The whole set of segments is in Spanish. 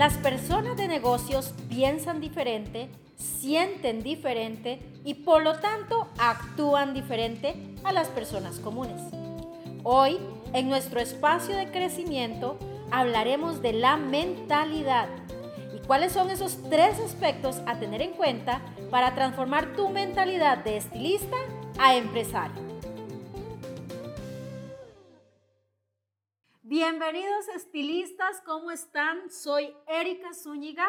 Las personas de negocios piensan diferente, sienten diferente y por lo tanto actúan diferente a las personas comunes. Hoy, en nuestro espacio de crecimiento, hablaremos de la mentalidad y cuáles son esos tres aspectos a tener en cuenta para transformar tu mentalidad de estilista a empresario. Bienvenidos estilistas, ¿cómo están? Soy Erika Zúñiga,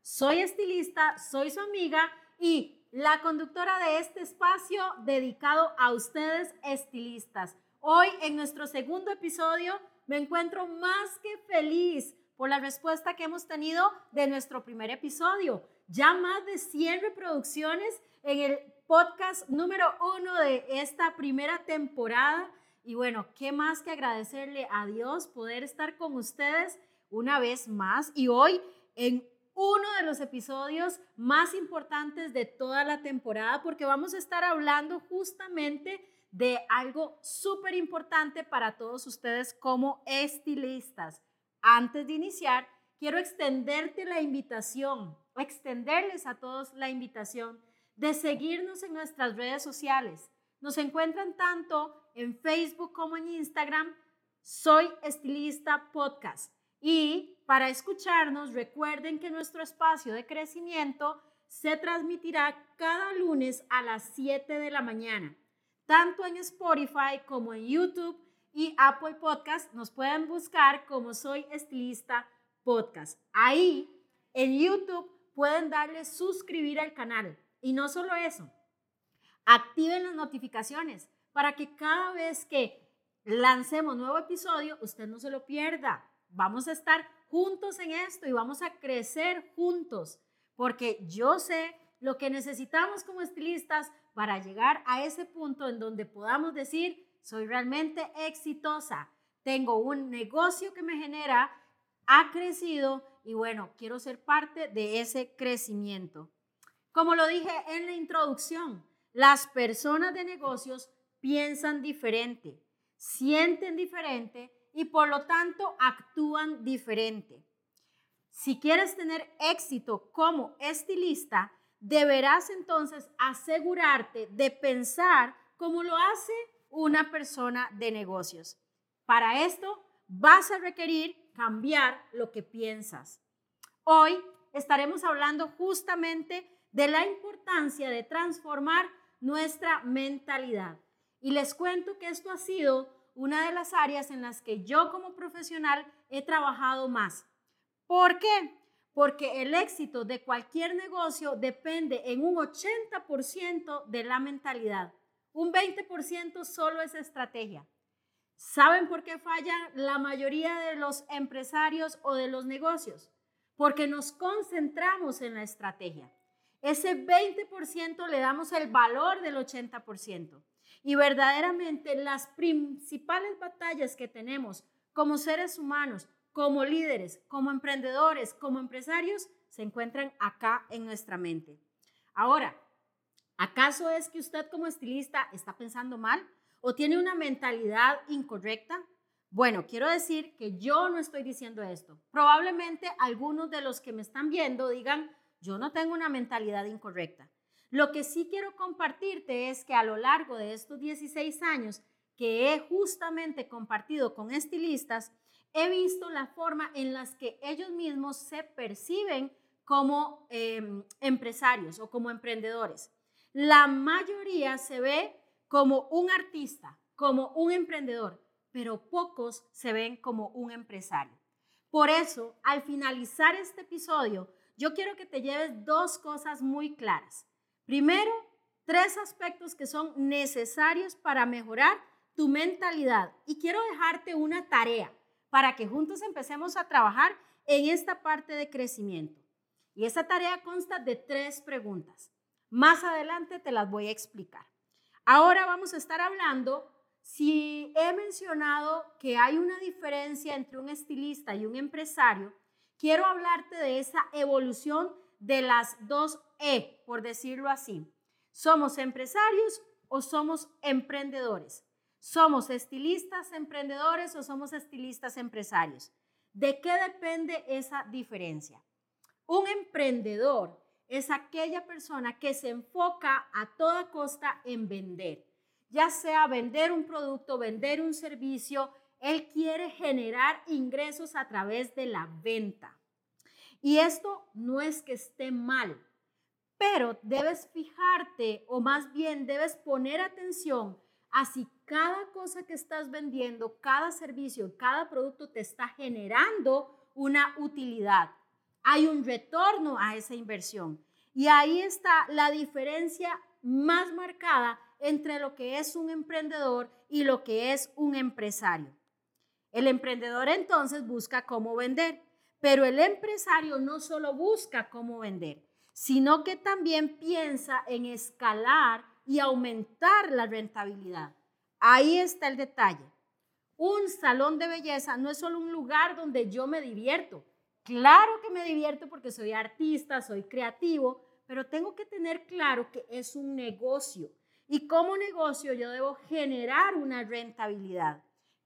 soy estilista, soy su amiga y la conductora de este espacio dedicado a ustedes estilistas. Hoy en nuestro segundo episodio me encuentro más que feliz por la respuesta que hemos tenido de nuestro primer episodio. Ya más de 100 reproducciones en el podcast número uno de esta primera temporada y bueno, ¿qué más que agradecerle a Dios poder estar con ustedes una vez más y hoy en uno de los episodios más importantes de toda la temporada porque vamos a estar hablando justamente de algo súper importante para todos ustedes como estilistas. Antes de iniciar, quiero extenderte la invitación, extenderles a todos la invitación de seguirnos en nuestras redes sociales. Nos encuentran tanto en Facebook como en Instagram, Soy Estilista Podcast. Y para escucharnos, recuerden que nuestro espacio de crecimiento se transmitirá cada lunes a las 7 de la mañana, tanto en Spotify como en YouTube y Apple Podcast. Nos pueden buscar como Soy Estilista Podcast. Ahí, en YouTube, pueden darle suscribir al canal. Y no solo eso, activen las notificaciones para que cada vez que lancemos nuevo episodio, usted no se lo pierda. Vamos a estar juntos en esto y vamos a crecer juntos, porque yo sé lo que necesitamos como estilistas para llegar a ese punto en donde podamos decir, soy realmente exitosa, tengo un negocio que me genera, ha crecido y bueno, quiero ser parte de ese crecimiento. Como lo dije en la introducción, las personas de negocios piensan diferente, sienten diferente y por lo tanto actúan diferente. Si quieres tener éxito como estilista, deberás entonces asegurarte de pensar como lo hace una persona de negocios. Para esto vas a requerir cambiar lo que piensas. Hoy estaremos hablando justamente de la importancia de transformar nuestra mentalidad. Y les cuento que esto ha sido una de las áreas en las que yo como profesional he trabajado más. ¿Por qué? Porque el éxito de cualquier negocio depende en un 80% de la mentalidad. Un 20% solo es estrategia. ¿Saben por qué falla la mayoría de los empresarios o de los negocios? Porque nos concentramos en la estrategia. Ese 20% le damos el valor del 80%. Y verdaderamente las principales batallas que tenemos como seres humanos, como líderes, como emprendedores, como empresarios, se encuentran acá en nuestra mente. Ahora, ¿acaso es que usted como estilista está pensando mal o tiene una mentalidad incorrecta? Bueno, quiero decir que yo no estoy diciendo esto. Probablemente algunos de los que me están viendo digan, yo no tengo una mentalidad incorrecta. Lo que sí quiero compartirte es que a lo largo de estos 16 años que he justamente compartido con estilistas, he visto la forma en las que ellos mismos se perciben como em, empresarios o como emprendedores. La mayoría se ve como un artista, como un emprendedor, pero pocos se ven como un empresario. Por eso, al finalizar este episodio, yo quiero que te lleves dos cosas muy claras. Primero, tres aspectos que son necesarios para mejorar tu mentalidad. Y quiero dejarte una tarea para que juntos empecemos a trabajar en esta parte de crecimiento. Y esa tarea consta de tres preguntas. Más adelante te las voy a explicar. Ahora vamos a estar hablando si he mencionado que hay una diferencia entre un estilista y un empresario, quiero hablarte de esa evolución de las dos E, por decirlo así. ¿Somos empresarios o somos emprendedores? ¿Somos estilistas emprendedores o somos estilistas empresarios? ¿De qué depende esa diferencia? Un emprendedor es aquella persona que se enfoca a toda costa en vender, ya sea vender un producto, vender un servicio, él quiere generar ingresos a través de la venta. Y esto no es que esté mal, pero debes fijarte o más bien debes poner atención a si cada cosa que estás vendiendo, cada servicio, cada producto te está generando una utilidad. Hay un retorno a esa inversión. Y ahí está la diferencia más marcada entre lo que es un emprendedor y lo que es un empresario. El emprendedor entonces busca cómo vender, pero el empresario no solo busca cómo vender, sino que también piensa en escalar y aumentar la rentabilidad. Ahí está el detalle. Un salón de belleza no es solo un lugar donde yo me divierto. Claro que me divierto porque soy artista, soy creativo, pero tengo que tener claro que es un negocio. Y como negocio yo debo generar una rentabilidad.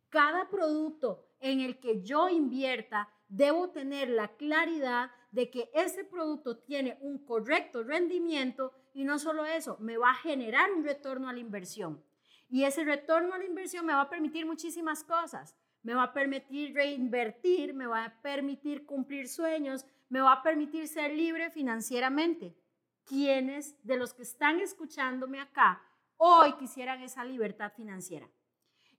Cada producto en el que yo invierta, debo tener la claridad de que ese producto tiene un correcto rendimiento y no solo eso, me va a generar un retorno a la inversión. Y ese retorno a la inversión me va a permitir muchísimas cosas. Me va a permitir reinvertir, me va a permitir cumplir sueños, me va a permitir ser libre financieramente. ¿Quiénes de los que están escuchándome acá hoy quisieran esa libertad financiera?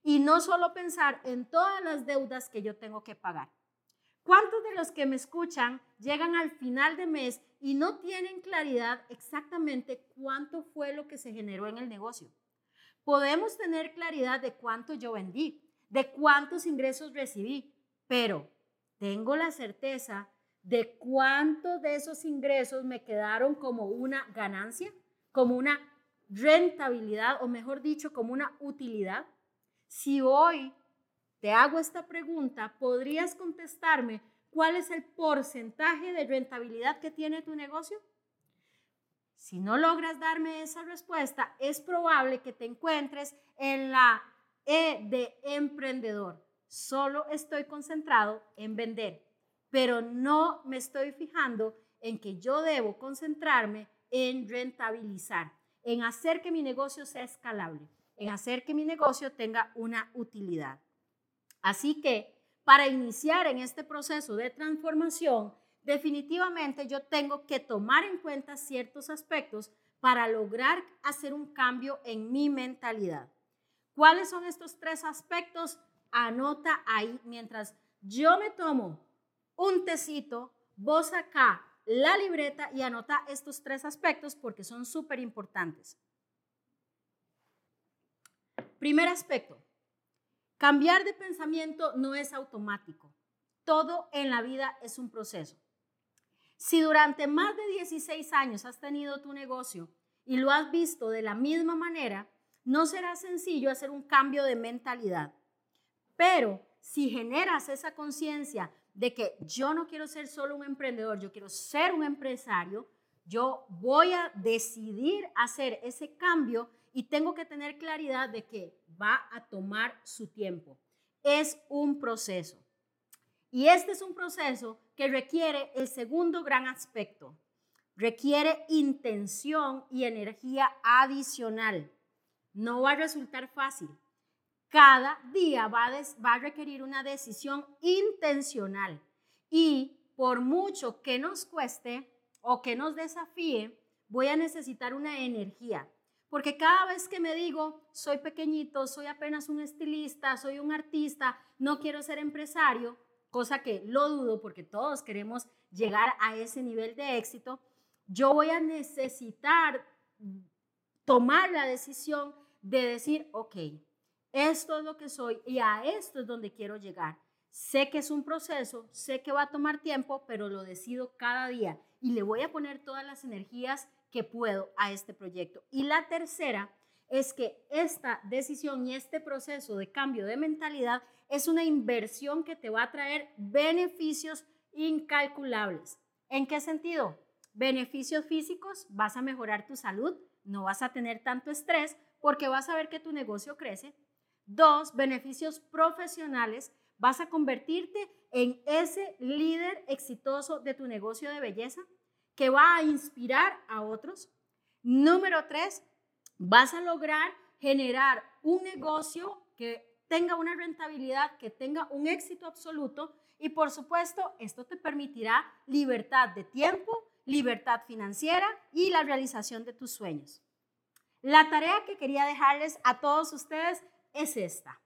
Y no solo pensar en todas las deudas que yo tengo que pagar. ¿Cuántos de los que me escuchan llegan al final de mes y no tienen claridad exactamente cuánto fue lo que se generó en el negocio? Podemos tener claridad de cuánto yo vendí, de cuántos ingresos recibí, pero tengo la certeza de cuántos de esos ingresos me quedaron como una ganancia, como una rentabilidad, o mejor dicho, como una utilidad. Si hoy te hago esta pregunta, ¿podrías contestarme cuál es el porcentaje de rentabilidad que tiene tu negocio? Si no logras darme esa respuesta, es probable que te encuentres en la E de emprendedor. Solo estoy concentrado en vender, pero no me estoy fijando en que yo debo concentrarme en rentabilizar, en hacer que mi negocio sea escalable, en hacer que mi negocio tenga una utilidad. Así que para iniciar en este proceso de transformación, definitivamente yo tengo que tomar en cuenta ciertos aspectos para lograr hacer un cambio en mi mentalidad. ¿Cuáles son estos tres aspectos? Anota ahí mientras yo me tomo un tecito, vos acá la libreta y anota estos tres aspectos porque son súper importantes. Primer aspecto, cambiar de pensamiento no es automático. Todo en la vida es un proceso. Si durante más de 16 años has tenido tu negocio y lo has visto de la misma manera, no será sencillo hacer un cambio de mentalidad. Pero si generas esa conciencia de que yo no quiero ser solo un emprendedor, yo quiero ser un empresario, yo voy a decidir hacer ese cambio y tengo que tener claridad de que va a tomar su tiempo. Es un proceso. Y este es un proceso que requiere el segundo gran aspecto. Requiere intención y energía adicional. No va a resultar fácil. Cada día va a, va a requerir una decisión intencional. Y por mucho que nos cueste o que nos desafíe, voy a necesitar una energía. Porque cada vez que me digo, soy pequeñito, soy apenas un estilista, soy un artista, no quiero ser empresario, cosa que lo dudo porque todos queremos llegar a ese nivel de éxito, yo voy a necesitar tomar la decisión de decir, ok, esto es lo que soy y a esto es donde quiero llegar. Sé que es un proceso, sé que va a tomar tiempo, pero lo decido cada día y le voy a poner todas las energías que puedo a este proyecto. Y la tercera es que esta decisión y este proceso de cambio de mentalidad es una inversión que te va a traer beneficios incalculables. ¿En qué sentido? Beneficios físicos, vas a mejorar tu salud, no vas a tener tanto estrés porque vas a ver que tu negocio crece. Dos, beneficios profesionales, vas a convertirte en ese líder exitoso de tu negocio de belleza que va a inspirar a otros. Número tres, vas a lograr generar un negocio que tenga una rentabilidad, que tenga un éxito absoluto y por supuesto esto te permitirá libertad de tiempo, libertad financiera y la realización de tus sueños. La tarea que quería dejarles a todos ustedes es esta.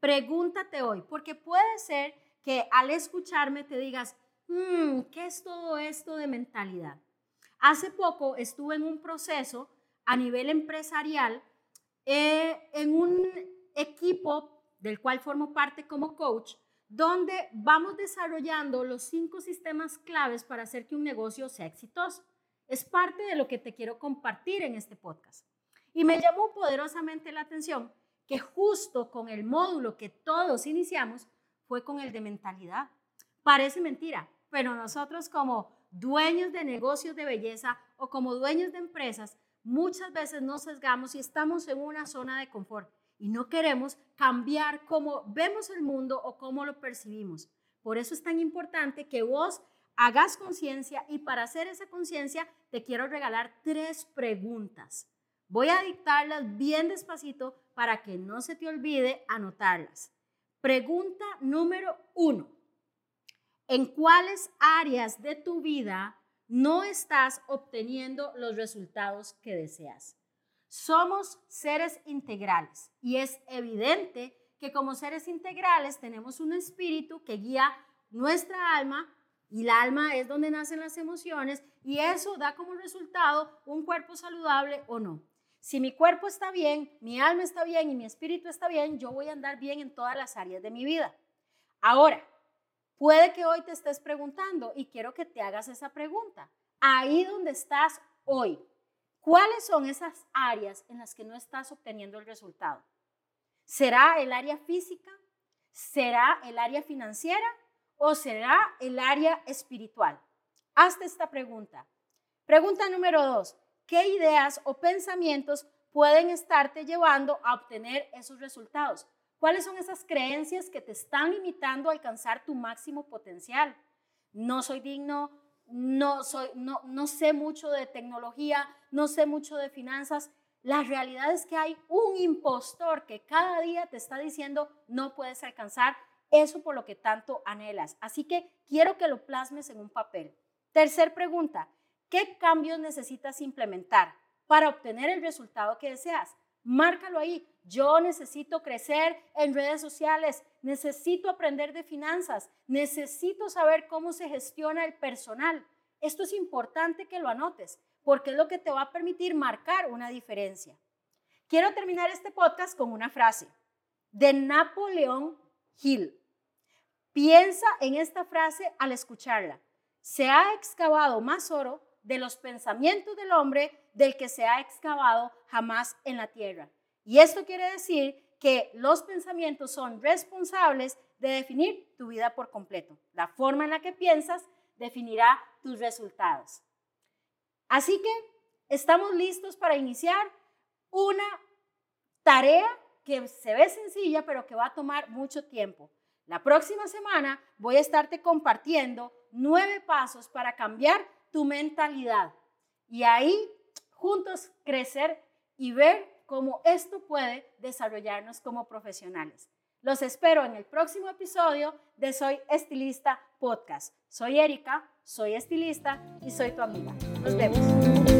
Pregúntate hoy, porque puede ser que al escucharme te digas, hmm, ¿qué es todo esto de mentalidad? Hace poco estuve en un proceso a nivel empresarial eh, en un equipo del cual formo parte como coach, donde vamos desarrollando los cinco sistemas claves para hacer que un negocio sea exitoso. Es parte de lo que te quiero compartir en este podcast. Y me llamó poderosamente la atención que justo con el módulo que todos iniciamos fue con el de mentalidad. Parece mentira, pero nosotros como dueños de negocios de belleza o como dueños de empresas, muchas veces nos sesgamos y estamos en una zona de confort y no queremos cambiar cómo vemos el mundo o cómo lo percibimos. Por eso es tan importante que vos hagas conciencia y para hacer esa conciencia te quiero regalar tres preguntas Voy a dictarlas bien despacito para que no se te olvide anotarlas. Pregunta número uno. ¿En cuáles áreas de tu vida no estás obteniendo los resultados que deseas? Somos seres integrales y es evidente que como seres integrales tenemos un espíritu que guía nuestra alma y la alma es donde nacen las emociones y eso da como resultado un cuerpo saludable o no. Si mi cuerpo está bien, mi alma está bien y mi espíritu está bien, yo voy a andar bien en todas las áreas de mi vida. Ahora, puede que hoy te estés preguntando y quiero que te hagas esa pregunta. Ahí donde estás hoy, ¿cuáles son esas áreas en las que no estás obteniendo el resultado? ¿Será el área física? ¿Será el área financiera? ¿O será el área espiritual? Hazte esta pregunta. Pregunta número dos qué ideas o pensamientos pueden estarte llevando a obtener esos resultados. ¿Cuáles son esas creencias que te están limitando a alcanzar tu máximo potencial? No soy digno, no, soy, no, no sé mucho de tecnología, no sé mucho de finanzas. La realidad es que hay un impostor que cada día te está diciendo no puedes alcanzar eso por lo que tanto anhelas. Así que quiero que lo plasmes en un papel. Tercer pregunta, ¿Qué cambios necesitas implementar para obtener el resultado que deseas? Márcalo ahí. Yo necesito crecer en redes sociales, necesito aprender de finanzas, necesito saber cómo se gestiona el personal. Esto es importante que lo anotes porque es lo que te va a permitir marcar una diferencia. Quiero terminar este podcast con una frase de Napoleón Hill. Piensa en esta frase al escucharla. Se ha excavado más oro de los pensamientos del hombre del que se ha excavado jamás en la tierra. Y esto quiere decir que los pensamientos son responsables de definir tu vida por completo. La forma en la que piensas definirá tus resultados. Así que estamos listos para iniciar una tarea que se ve sencilla, pero que va a tomar mucho tiempo. La próxima semana voy a estarte compartiendo nueve pasos para cambiar tu mentalidad. Y ahí juntos crecer y ver cómo esto puede desarrollarnos como profesionales. Los espero en el próximo episodio de Soy Estilista Podcast. Soy Erika, soy estilista y soy tu amiga. Nos vemos.